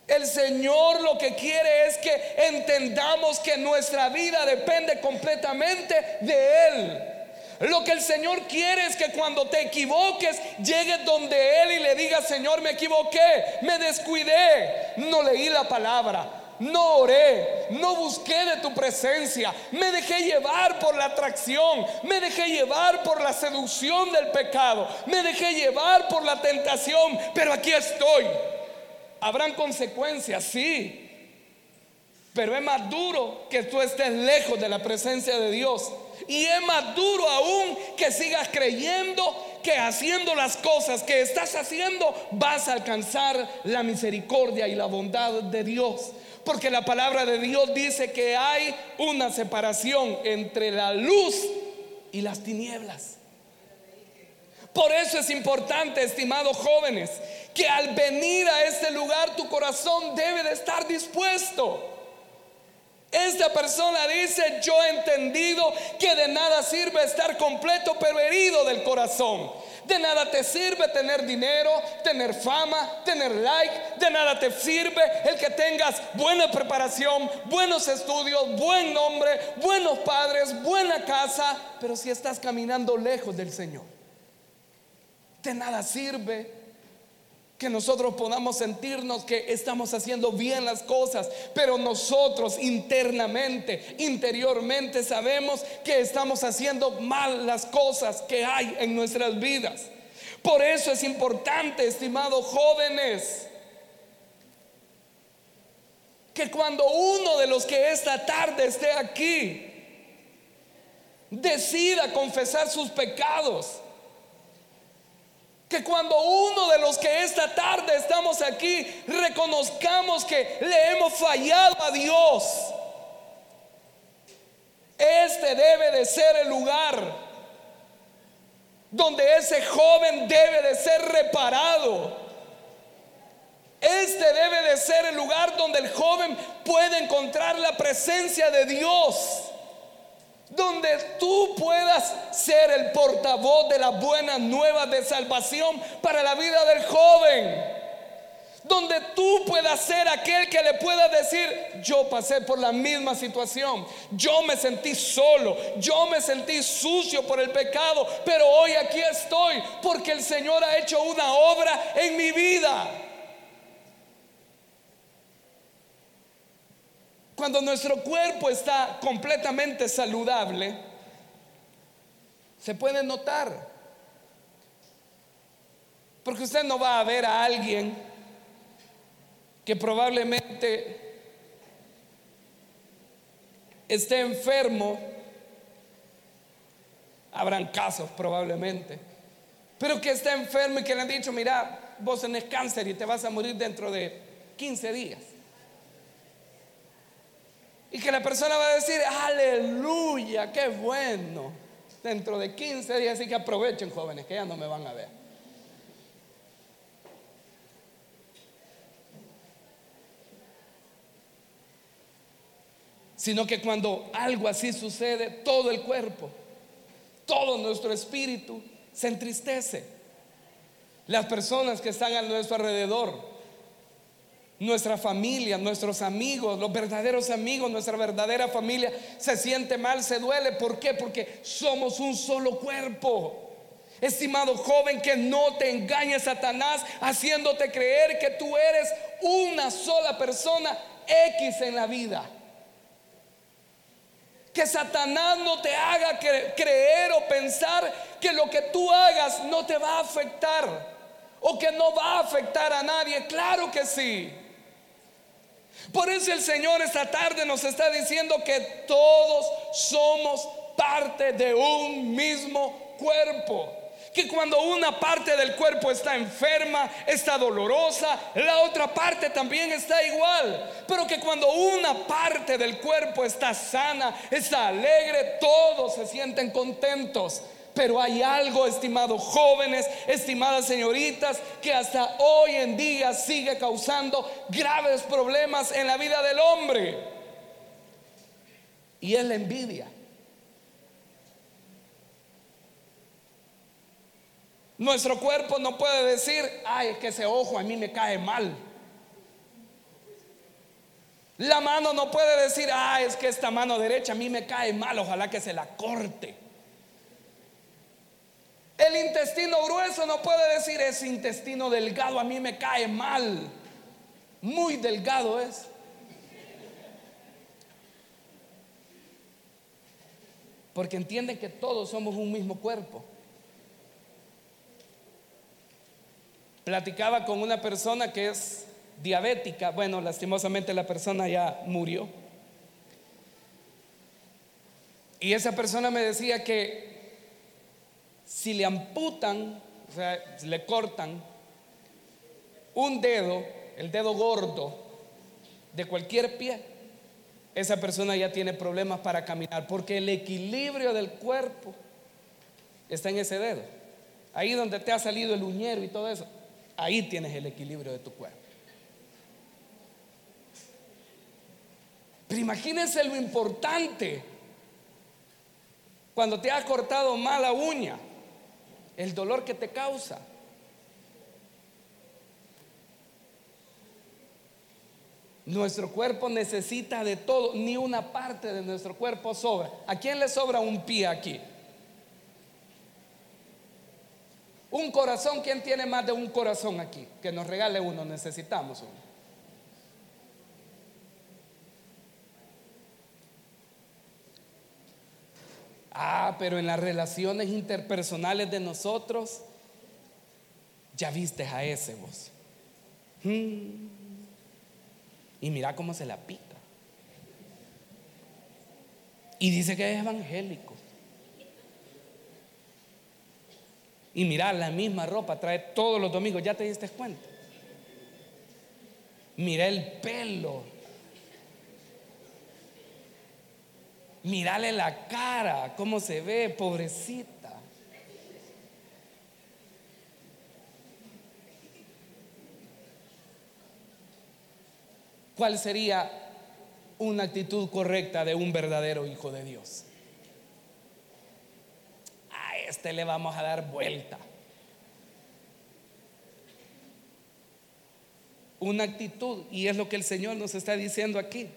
El Señor lo que quiere es que entendamos que nuestra vida depende completamente de Él. Lo que el Señor quiere es que cuando te equivoques, llegues donde Él y le digas, Señor, me equivoqué, me descuidé, no leí la palabra. No oré, no busqué de tu presencia, me dejé llevar por la atracción, me dejé llevar por la seducción del pecado, me dejé llevar por la tentación, pero aquí estoy. Habrán consecuencias, sí, pero es más duro que tú estés lejos de la presencia de Dios y es más duro aún que sigas creyendo que haciendo las cosas que estás haciendo vas a alcanzar la misericordia y la bondad de Dios. Porque la palabra de Dios dice que hay una separación entre la luz y las tinieblas. Por eso es importante, estimados jóvenes, que al venir a este lugar tu corazón debe de estar dispuesto. Esta persona dice, yo he entendido que de nada sirve estar completo pero herido del corazón. De nada te sirve tener dinero, tener fama, tener like. De nada te sirve el que tengas buena preparación, buenos estudios, buen nombre, buenos padres, buena casa. Pero si estás caminando lejos del Señor, de nada sirve que nosotros podamos sentirnos que estamos haciendo bien las cosas, pero nosotros internamente, interiormente sabemos que estamos haciendo mal las cosas que hay en nuestras vidas. Por eso es importante, estimados jóvenes, que cuando uno de los que esta tarde esté aquí decida confesar sus pecados, que cuando uno de los que esta tarde estamos aquí reconozcamos que le hemos fallado a Dios, este debe de ser el lugar donde ese joven debe de ser reparado. Este debe de ser el lugar donde el joven puede encontrar la presencia de Dios donde tú puedas ser el portavoz de la buena nueva de salvación para la vida del joven. Donde tú puedas ser aquel que le pueda decir, yo pasé por la misma situación, yo me sentí solo, yo me sentí sucio por el pecado, pero hoy aquí estoy porque el Señor ha hecho una obra en mi vida. Cuando nuestro cuerpo está completamente saludable, se puede notar. Porque usted no va a ver a alguien que probablemente esté enfermo. Habrán casos probablemente. Pero que esté enfermo y que le han dicho, mira, vos tenés cáncer y te vas a morir dentro de 15 días. Y que la persona va a decir, aleluya, qué bueno. Dentro de 15 días, así que aprovechen jóvenes, que ya no me van a ver. Sino que cuando algo así sucede, todo el cuerpo, todo nuestro espíritu se entristece. Las personas que están a nuestro alrededor nuestra familia, nuestros amigos, los verdaderos amigos, nuestra verdadera familia se siente mal, se duele. ¿Por qué? Porque somos un solo cuerpo. Estimado joven, que no te engañe Satanás haciéndote creer que tú eres una sola persona X en la vida. Que Satanás no te haga creer o pensar que lo que tú hagas no te va a afectar o que no va a afectar a nadie. Claro que sí. Por eso el Señor esta tarde nos está diciendo que todos somos parte de un mismo cuerpo. Que cuando una parte del cuerpo está enferma, está dolorosa, la otra parte también está igual. Pero que cuando una parte del cuerpo está sana, está alegre, todos se sienten contentos. Pero hay algo, estimados jóvenes, estimadas señoritas, que hasta hoy en día sigue causando graves problemas en la vida del hombre. Y es la envidia. Nuestro cuerpo no puede decir, ay, es que ese ojo a mí me cae mal. La mano no puede decir, ay, es que esta mano derecha a mí me cae mal, ojalá que se la corte. El intestino grueso no puede decir ese intestino delgado a mí me cae mal. Muy delgado es. Porque entienden que todos somos un mismo cuerpo. Platicaba con una persona que es diabética. Bueno, lastimosamente la persona ya murió. Y esa persona me decía que si le amputan, o sea, le cortan un dedo, el dedo gordo de cualquier pie, esa persona ya tiene problemas para caminar, porque el equilibrio del cuerpo está en ese dedo. ahí donde te ha salido el uñero y todo eso, ahí tienes el equilibrio de tu cuerpo. Pero imagínense lo importante cuando te ha cortado mala uña, el dolor que te causa. Nuestro cuerpo necesita de todo, ni una parte de nuestro cuerpo sobra. ¿A quién le sobra un pie aquí? Un corazón, ¿quién tiene más de un corazón aquí? Que nos regale uno, necesitamos uno. Ah, pero en las relaciones interpersonales de nosotros, ya viste a ese vos. Hmm. Y mira cómo se la pica. Y dice que es evangélico. Y mira, la misma ropa trae todos los domingos, ¿ya te diste cuenta? Mira el pelo. Mírale la cara, cómo se ve, pobrecita. ¿Cuál sería una actitud correcta de un verdadero hijo de Dios? A este le vamos a dar vuelta. Una actitud, y es lo que el Señor nos está diciendo aquí.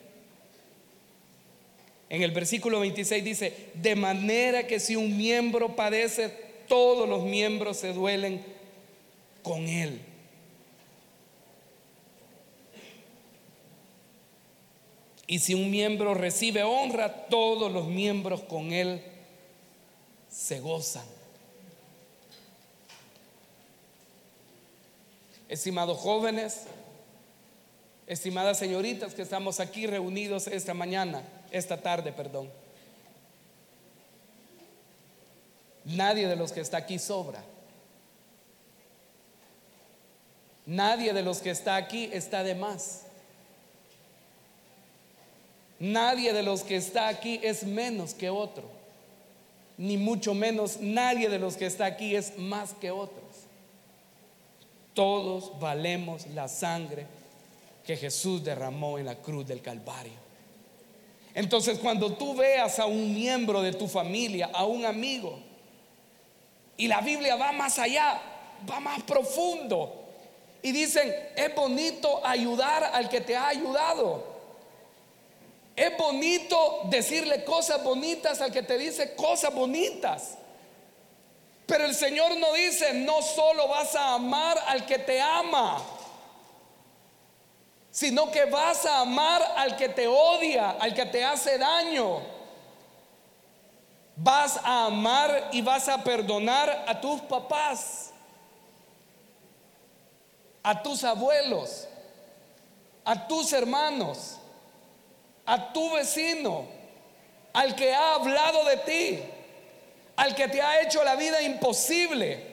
En el versículo 26 dice, de manera que si un miembro padece, todos los miembros se duelen con él. Y si un miembro recibe honra, todos los miembros con él se gozan. Estimados jóvenes, estimadas señoritas que estamos aquí reunidos esta mañana, esta tarde, perdón. Nadie de los que está aquí sobra. Nadie de los que está aquí está de más. Nadie de los que está aquí es menos que otro, ni mucho menos nadie de los que está aquí es más que otros. Todos valemos la sangre que Jesús derramó en la cruz del Calvario. Entonces cuando tú veas a un miembro de tu familia, a un amigo, y la Biblia va más allá, va más profundo, y dicen, es bonito ayudar al que te ha ayudado. Es bonito decirle cosas bonitas al que te dice cosas bonitas. Pero el Señor no dice, no solo vas a amar al que te ama, sino que vas a amar al que te odia, al que te hace daño. Vas a amar y vas a perdonar a tus papás, a tus abuelos, a tus hermanos a tu vecino, al que ha hablado de ti, al que te ha hecho la vida imposible,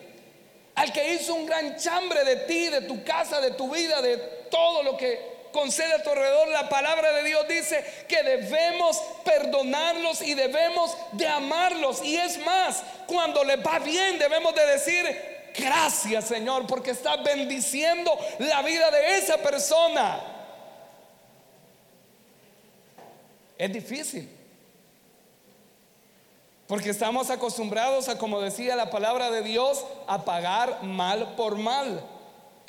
al que hizo un gran chambre de ti, de tu casa, de tu vida, de todo lo que concede a tu alrededor. La palabra de Dios dice que debemos perdonarlos y debemos de amarlos. Y es más, cuando les va bien debemos de decir, gracias Señor, porque estás bendiciendo la vida de esa persona. Es difícil. Porque estamos acostumbrados a, como decía la palabra de Dios, a pagar mal por mal.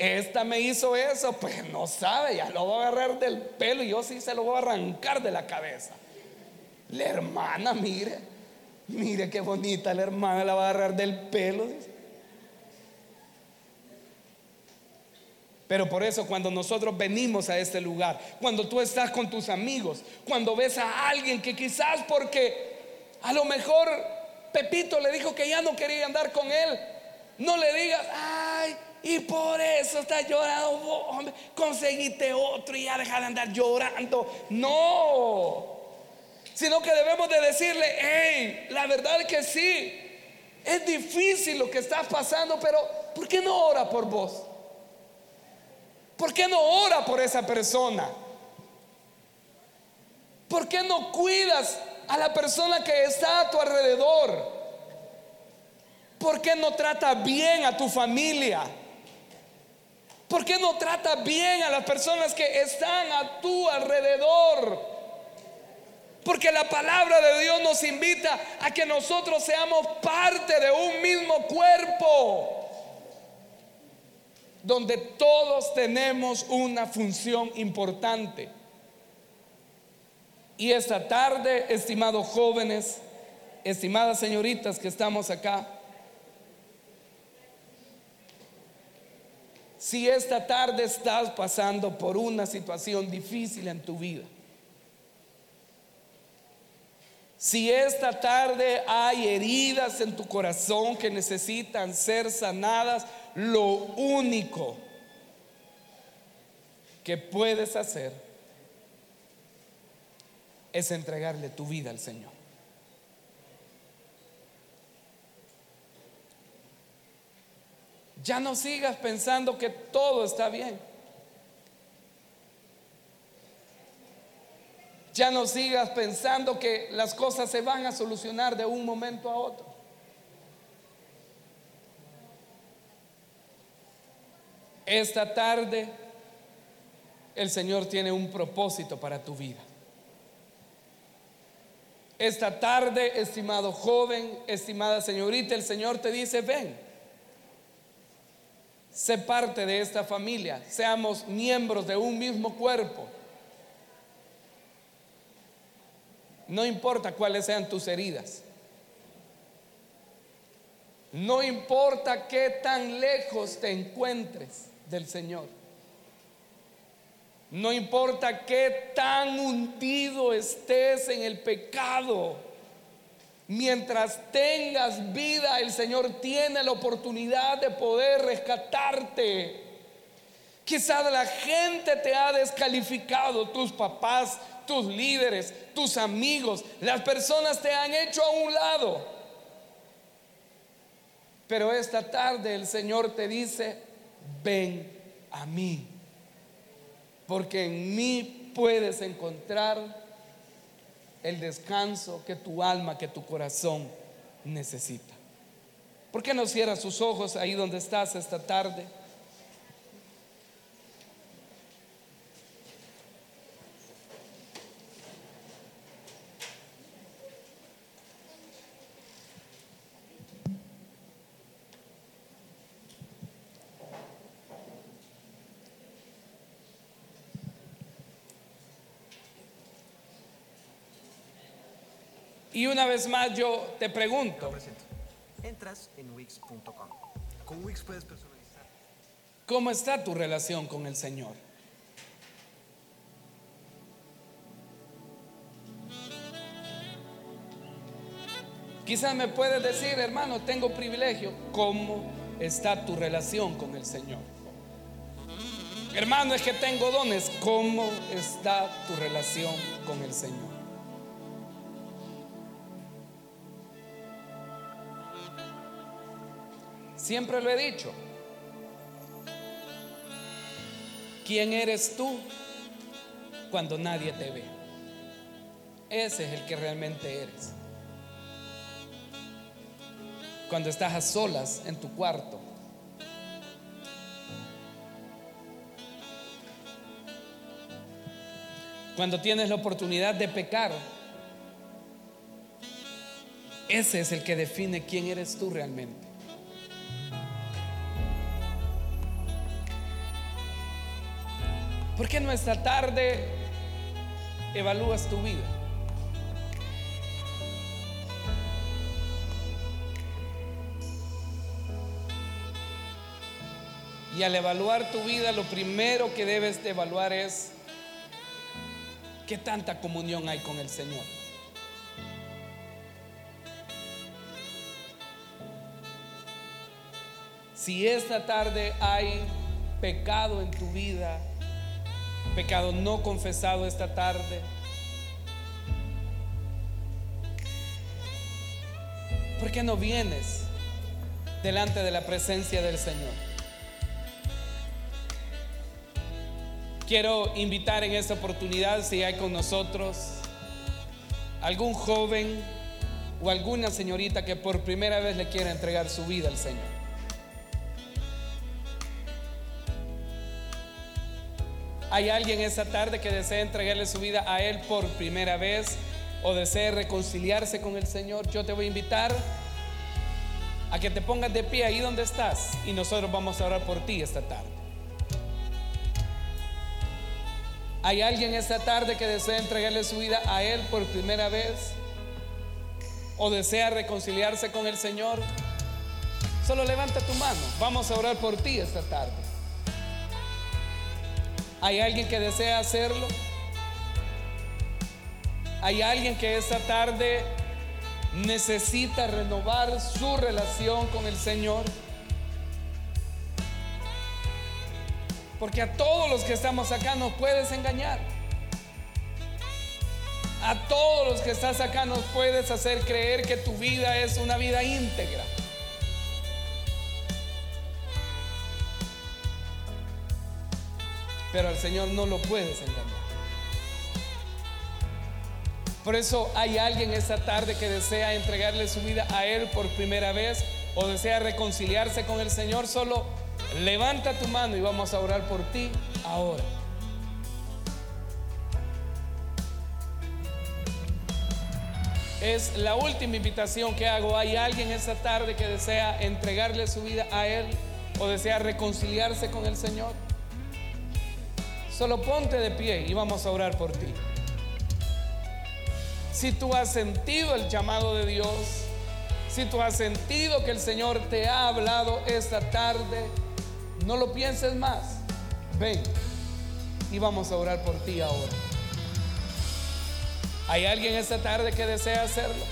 Esta me hizo eso, pues no sabe, ya lo voy a agarrar del pelo y yo sí se lo voy a arrancar de la cabeza. La hermana, mire, mire qué bonita la hermana, la va a agarrar del pelo. Pero por eso cuando nosotros venimos a este lugar, cuando tú estás con tus amigos, cuando ves a alguien que quizás porque a lo mejor Pepito le dijo que ya no quería andar con él, no le digas, ay, y por eso estás llorando, hombre, conseguiste otro y ya deja de andar llorando. No, sino que debemos de decirle, hey, la verdad es que sí, es difícil lo que estás pasando, pero ¿por qué no ora por vos? ¿Por qué no ora por esa persona? ¿Por qué no cuidas a la persona que está a tu alrededor? ¿Por qué no trata bien a tu familia? ¿Por qué no trata bien a las personas que están a tu alrededor? Porque la palabra de Dios nos invita a que nosotros seamos parte de un mismo cuerpo, donde todos tenemos una función importante. Y esta tarde, estimados jóvenes, estimadas señoritas que estamos acá, si esta tarde estás pasando por una situación difícil en tu vida, si esta tarde hay heridas en tu corazón que necesitan ser sanadas, lo único que puedes hacer es entregarle tu vida al Señor. Ya no sigas pensando que todo está bien. Ya no sigas pensando que las cosas se van a solucionar de un momento a otro. Esta tarde el Señor tiene un propósito para tu vida. Esta tarde, estimado joven, estimada señorita, el Señor te dice, ven. Sé parte de esta familia, seamos miembros de un mismo cuerpo. No importa cuáles sean tus heridas. No importa qué tan lejos te encuentres del Señor. No importa qué tan hundido estés en el pecado. Mientras tengas vida, el Señor tiene la oportunidad de poder rescatarte. Quizás la gente te ha descalificado, tus papás, tus líderes, tus amigos, las personas te han hecho a un lado. Pero esta tarde el Señor te dice, ven a mí, porque en mí puedes encontrar el descanso que tu alma, que tu corazón necesita. ¿Por qué no cierras sus ojos ahí donde estás esta tarde? Y una vez más yo te pregunto. Entras en Wix.com. Con Wix puedes personalizar. ¿Cómo está tu relación con el Señor? Quizás me puedes decir, hermano, tengo privilegio. ¿Cómo está tu relación con el Señor? Hermano, es que tengo dones. ¿Cómo está tu relación con el Señor? Siempre lo he dicho. ¿Quién eres tú cuando nadie te ve? Ese es el que realmente eres. Cuando estás a solas en tu cuarto. Cuando tienes la oportunidad de pecar. Ese es el que define quién eres tú realmente. ¿Por qué no esta tarde evalúas tu vida? Y al evaluar tu vida, lo primero que debes de evaluar es qué tanta comunión hay con el Señor. Si esta tarde hay pecado en tu vida, pecado no confesado esta tarde. ¿Por qué no vienes delante de la presencia del Señor? Quiero invitar en esta oportunidad, si hay con nosotros algún joven o alguna señorita que por primera vez le quiera entregar su vida al Señor. Hay alguien esta tarde que desea entregarle su vida a Él por primera vez o desea reconciliarse con el Señor. Yo te voy a invitar a que te pongas de pie ahí donde estás y nosotros vamos a orar por ti esta tarde. ¿Hay alguien esta tarde que desea entregarle su vida a Él por primera vez? ¿O desea reconciliarse con el Señor? Solo levanta tu mano. Vamos a orar por ti esta tarde. ¿Hay alguien que desea hacerlo? ¿Hay alguien que esta tarde necesita renovar su relación con el Señor? Porque a todos los que estamos acá nos puedes engañar. A todos los que estás acá nos puedes hacer creer que tu vida es una vida íntegra. Pero al Señor no lo puedes engañar. Por eso hay alguien esta tarde que desea entregarle su vida a Él por primera vez o desea reconciliarse con el Señor. Solo levanta tu mano y vamos a orar por ti ahora. Es la última invitación que hago. ¿Hay alguien esta tarde que desea entregarle su vida a Él o desea reconciliarse con el Señor? Solo ponte de pie y vamos a orar por ti. Si tú has sentido el llamado de Dios, si tú has sentido que el Señor te ha hablado esta tarde, no lo pienses más. Ven y vamos a orar por ti ahora. ¿Hay alguien esta tarde que desea hacerlo?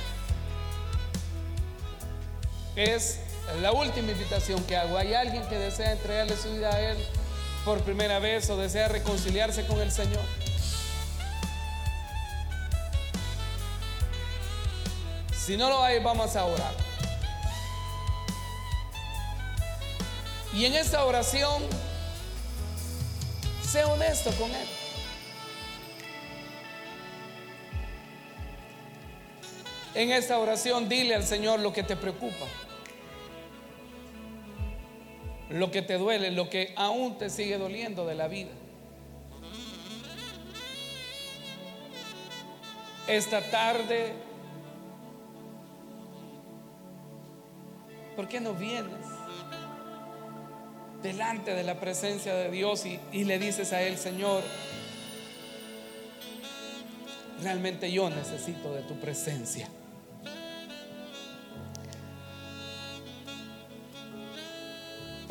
Es la última invitación que hago. ¿Hay alguien que desea entregarle su vida a Él por primera vez o desea reconciliarse con el Señor? Si no lo hay, vamos a orar. Y en esta oración, sé honesto con Él. En esta oración, dile al Señor lo que te preocupa, lo que te duele, lo que aún te sigue doliendo de la vida. Esta tarde, ¿por qué no vienes delante de la presencia de Dios y, y le dices a Él, Señor, realmente yo necesito de tu presencia?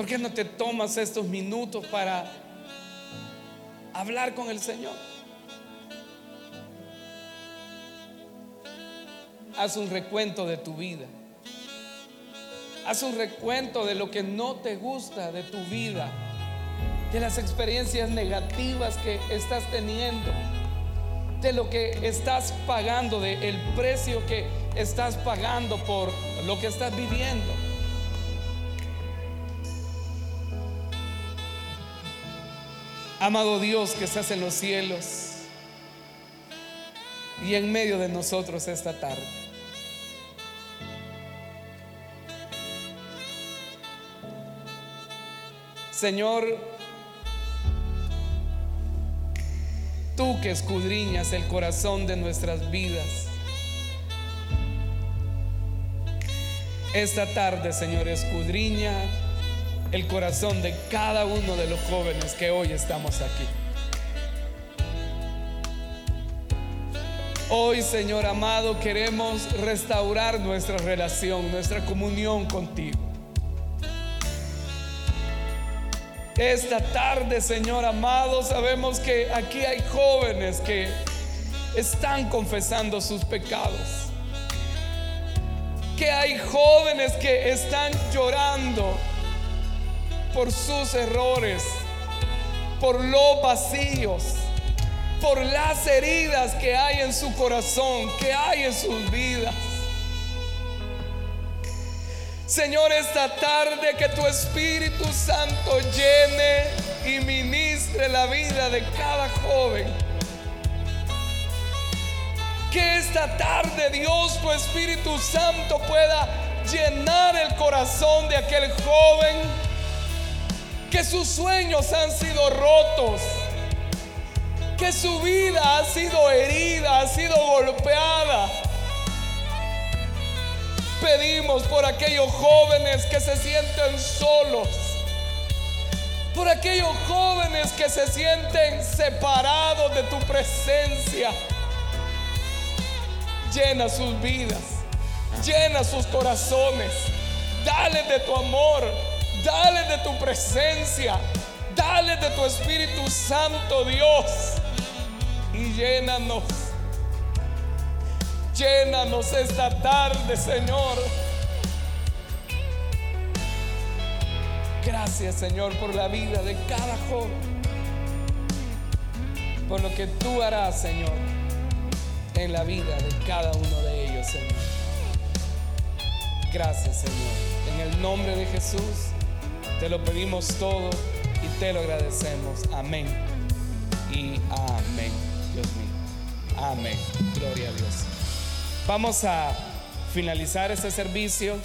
Qué no te tomas estos minutos para hablar con el Señor? Haz un recuento de tu vida. Haz un recuento de lo que no te gusta de tu vida, de las experiencias negativas que estás teniendo, de lo que estás pagando, de el precio que estás pagando por lo que estás viviendo. Amado Dios que estás en los cielos y en medio de nosotros esta tarde. Señor, tú que escudriñas el corazón de nuestras vidas, esta tarde, Señor, escudriña el corazón de cada uno de los jóvenes que hoy estamos aquí. Hoy, Señor amado, queremos restaurar nuestra relación, nuestra comunión contigo. Esta tarde, Señor amado, sabemos que aquí hay jóvenes que están confesando sus pecados. Que hay jóvenes que están llorando por sus errores, por los vacíos, por las heridas que hay en su corazón, que hay en sus vidas. Señor, esta tarde que tu Espíritu Santo llene y ministre la vida de cada joven Que esta tarde Dios, tu Espíritu Santo, pueda llenar el corazón de aquel joven. Que sus sueños han sido rotos. Que su vida ha sido herida, ha sido golpeada. Pedimos por aquellos jóvenes que se sienten solos por aquellos jóvenes que se sienten separados de tu presencia. Llena sus vidas, llena sus corazones, dale de tu amor, dale de tu presencia, dale de tu Espíritu Santo Dios y llénanos. Llénanos esta tarde, Señor. Gracias Señor por la vida de cada joven. Por lo que tú harás, Señor, en la vida de cada uno de ellos, Señor. Gracias, Señor. En el nombre de Jesús te lo pedimos todo y te lo agradecemos. Amén. Y amén. Dios mío. Amén. Gloria a Dios. Vamos a finalizar este servicio